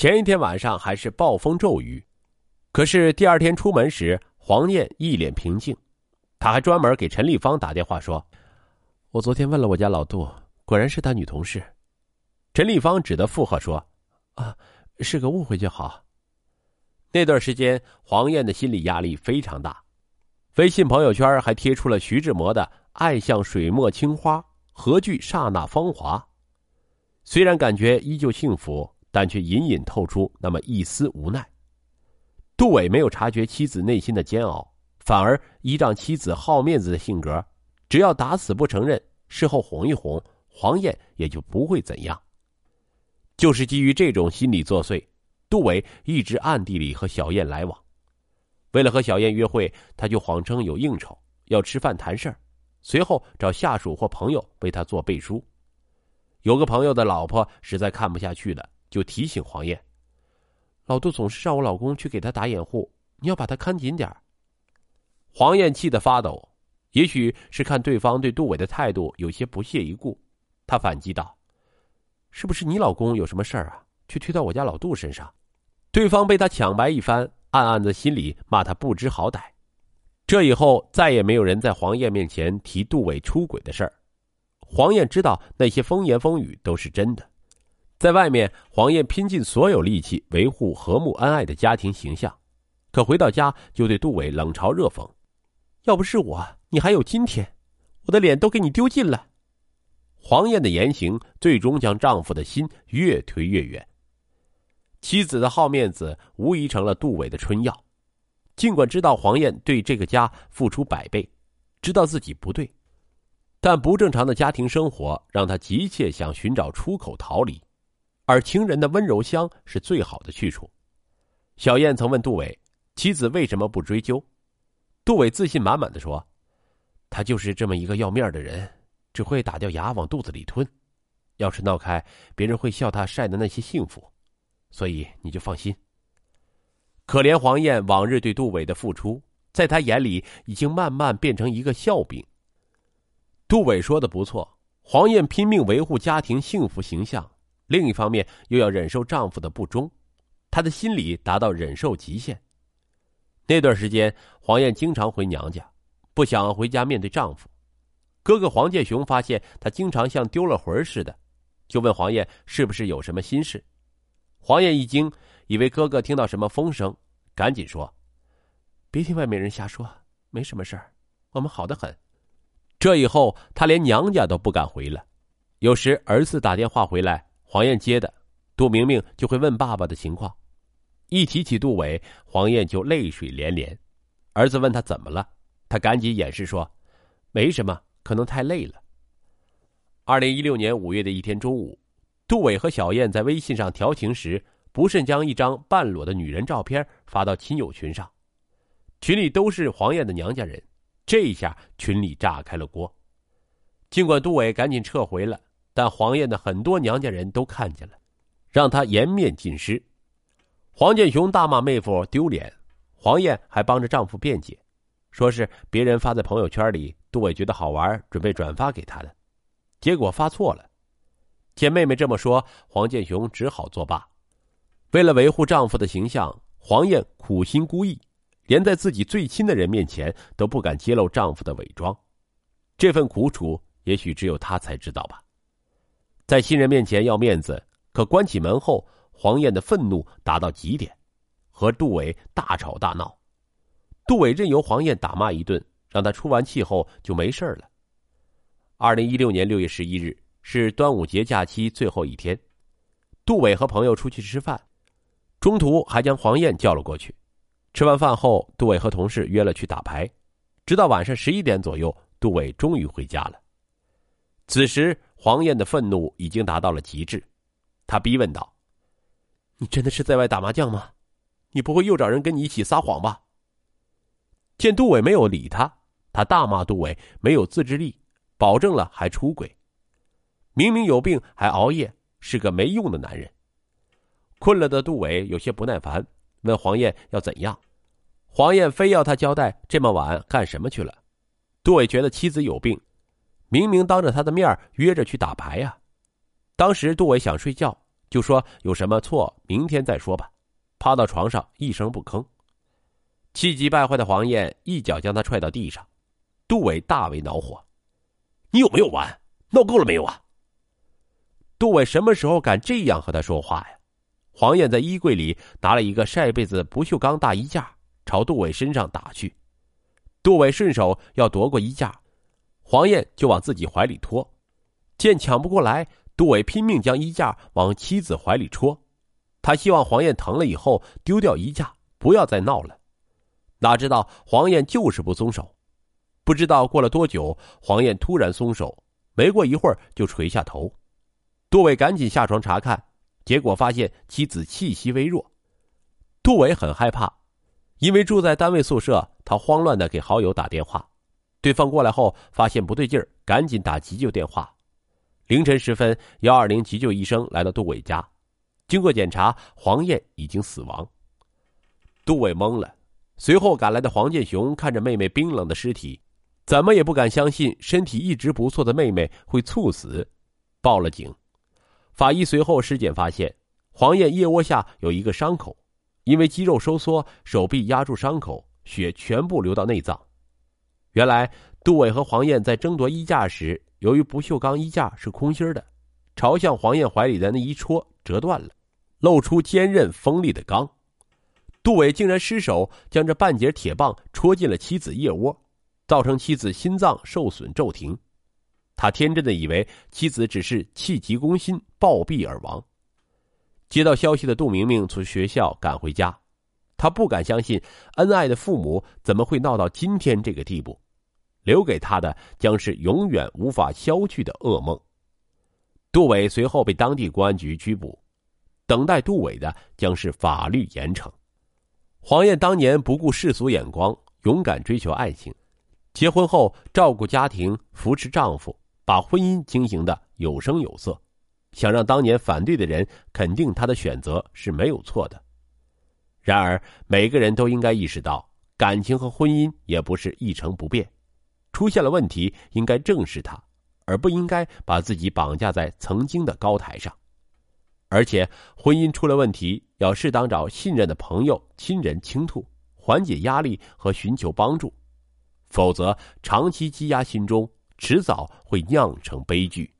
前一天晚上还是暴风骤雨，可是第二天出门时，黄燕一脸平静。他还专门给陈立芳打电话说：“我昨天问了我家老杜，果然是他女同事。”陈立芳只得附和说：“啊，是个误会就好。”那段时间，黄燕的心理压力非常大，微信朋友圈还贴出了徐志摩的《爱像水墨青花，何惧刹那芳华》。虽然感觉依旧幸福，但却隐隐透出那么一丝无奈。杜伟没有察觉妻子内心的煎熬，反而依仗妻子好面子的性格，只要打死不承认，事后哄一哄，黄燕也就不会怎样。就是基于这种心理作祟。杜伟一直暗地里和小燕来往，为了和小燕约会，他就谎称有应酬要吃饭谈事儿，随后找下属或朋友为他做背书。有个朋友的老婆实在看不下去了，就提醒黄燕：“老杜总是让我老公去给他打掩护，你要把他看紧点黄燕气得发抖，也许是看对方对杜伟的态度有些不屑一顾，她反击道：“是不是你老公有什么事儿啊？去推到我家老杜身上？”对方被他抢白一番，暗暗的心里骂他不知好歹。这以后再也没有人在黄燕面前提杜伟出轨的事儿。黄燕知道那些风言风语都是真的。在外面，黄燕拼尽所有力气维护和睦恩爱的家庭形象，可回到家就对杜伟冷嘲热讽：“要不是我，你还有今天，我的脸都给你丢尽了。”黄燕的言行最终将丈夫的心越推越远。妻子的好面子无疑成了杜伟的春药。尽管知道黄燕对这个家付出百倍，知道自己不对，但不正常的家庭生活让他急切想寻找出口逃离，而情人的温柔乡是最好的去处。小燕曾问杜伟：“妻子为什么不追究？”杜伟自信满满的说：“他就是这么一个要面的人，只会打掉牙往肚子里吞。要是闹开，别人会笑他晒的那些幸福。”所以你就放心。可怜黄燕往日对杜伟的付出，在他眼里已经慢慢变成一个笑柄。杜伟说的不错，黄燕拼命维护家庭幸福形象，另一方面又要忍受丈夫的不忠，她的心理达到忍受极限。那段时间，黄燕经常回娘家，不想回家面对丈夫。哥哥黄建雄发现她经常像丢了魂似的，就问黄燕是不是有什么心事。黄燕一惊，以为哥哥听到什么风声，赶紧说：“别听外面人瞎说，没什么事儿，我们好的很。”这以后，她连娘家都不敢回了。有时儿子打电话回来，黄燕接的，杜明明就会问爸爸的情况。一提起杜伟，黄燕就泪水连连。儿子问他怎么了，他赶紧掩饰说：“没什么，可能太累了。”二零一六年五月的一天中午。杜伟和小燕在微信上调情时，不慎将一张半裸的女人照片发到亲友群上，群里都是黄燕的娘家人，这一下群里炸开了锅。尽管杜伟赶紧撤回了，但黄燕的很多娘家人都看见了，让他颜面尽失。黄建雄大骂妹夫丢脸，黄燕还帮着丈夫辩解，说是别人发在朋友圈里，杜伟觉得好玩，准备转发给他的，结果发错了。见妹妹这么说，黄建雄只好作罢。为了维护丈夫的形象，黄燕苦心孤诣，连在自己最亲的人面前都不敢揭露丈夫的伪装。这份苦楚，也许只有她才知道吧。在新人面前要面子，可关起门后，黄燕的愤怒达到极点，和杜伟大吵大闹。杜伟任由黄燕打骂一顿，让她出完气后就没事了。二零一六年六月十一日。是端午节假期最后一天，杜伟和朋友出去吃饭，中途还将黄燕叫了过去。吃完饭后，杜伟和同事约了去打牌，直到晚上十一点左右，杜伟终于回家了。此时，黄燕的愤怒已经达到了极致，他逼问道：“你真的是在外打麻将吗？你不会又找人跟你一起撒谎吧？”见杜伟没有理他，他大骂杜伟没有自制力，保证了还出轨。明明有病还熬夜，是个没用的男人。困了的杜伟有些不耐烦，问黄燕要怎样。黄燕非要他交代这么晚干什么去了。杜伟觉得妻子有病，明明当着他的面约着去打牌呀。当时杜伟想睡觉，就说有什么错明天再说吧，趴到床上一声不吭。气急败坏的黄燕一脚将他踹到地上，杜伟大为恼火：“你有没有完？闹够了没有啊？”杜伟什么时候敢这样和他说话呀？黄燕在衣柜里拿了一个晒被子不锈钢大衣架，朝杜伟身上打去。杜伟顺手要夺过衣架，黄燕就往自己怀里拖。见抢不过来，杜伟拼命将衣架往妻子怀里戳。他希望黄燕疼了以后丢掉衣架，不要再闹了。哪知道黄燕就是不松手，不知道过了多久，黄燕突然松手，没过一会儿就垂下头。杜伟赶紧下床查看，结果发现妻子气息微弱。杜伟很害怕，因为住在单位宿舍，他慌乱的给好友打电话，对方过来后发现不对劲儿，赶紧打急救电话。凌晨时分，幺二零急救医生来到杜伟家，经过检查，黄燕已经死亡。杜伟懵了。随后赶来的黄建雄看着妹妹冰冷的尸体，怎么也不敢相信身体一直不错的妹妹会猝死，报了警。法医随后尸检发现，黄燕腋窝下有一个伤口，因为肌肉收缩，手臂压住伤口，血全部流到内脏。原来杜伟和黄燕在争夺衣架时，由于不锈钢衣架是空心的，朝向黄燕怀里的那一戳折断了，露出坚韧锋利的钢。杜伟竟然失手将这半截铁棒戳进了妻子腋窝，造成妻子心脏受损骤停。他天真的以为妻子只是气急攻心暴毙而亡。接到消息的杜明明从学校赶回家，他不敢相信恩爱的父母怎么会闹到今天这个地步，留给他的将是永远无法消去的噩梦。杜伟随后被当地公安局拘捕，等待杜伟的将是法律严惩。黄燕当年不顾世俗眼光，勇敢追求爱情，结婚后照顾家庭，扶持丈夫，把婚姻经营的有声有色，想让当年反对的人肯定她的选择是没有错的。然而，每个人都应该意识到，感情和婚姻也不是一成不变，出现了问题应该正视它，而不应该把自己绑架在曾经的高台上。而且，婚姻出了问题，要适当找信任的朋友、亲人倾吐，缓解压力和寻求帮助，否则长期积压心中，迟早会酿成悲剧。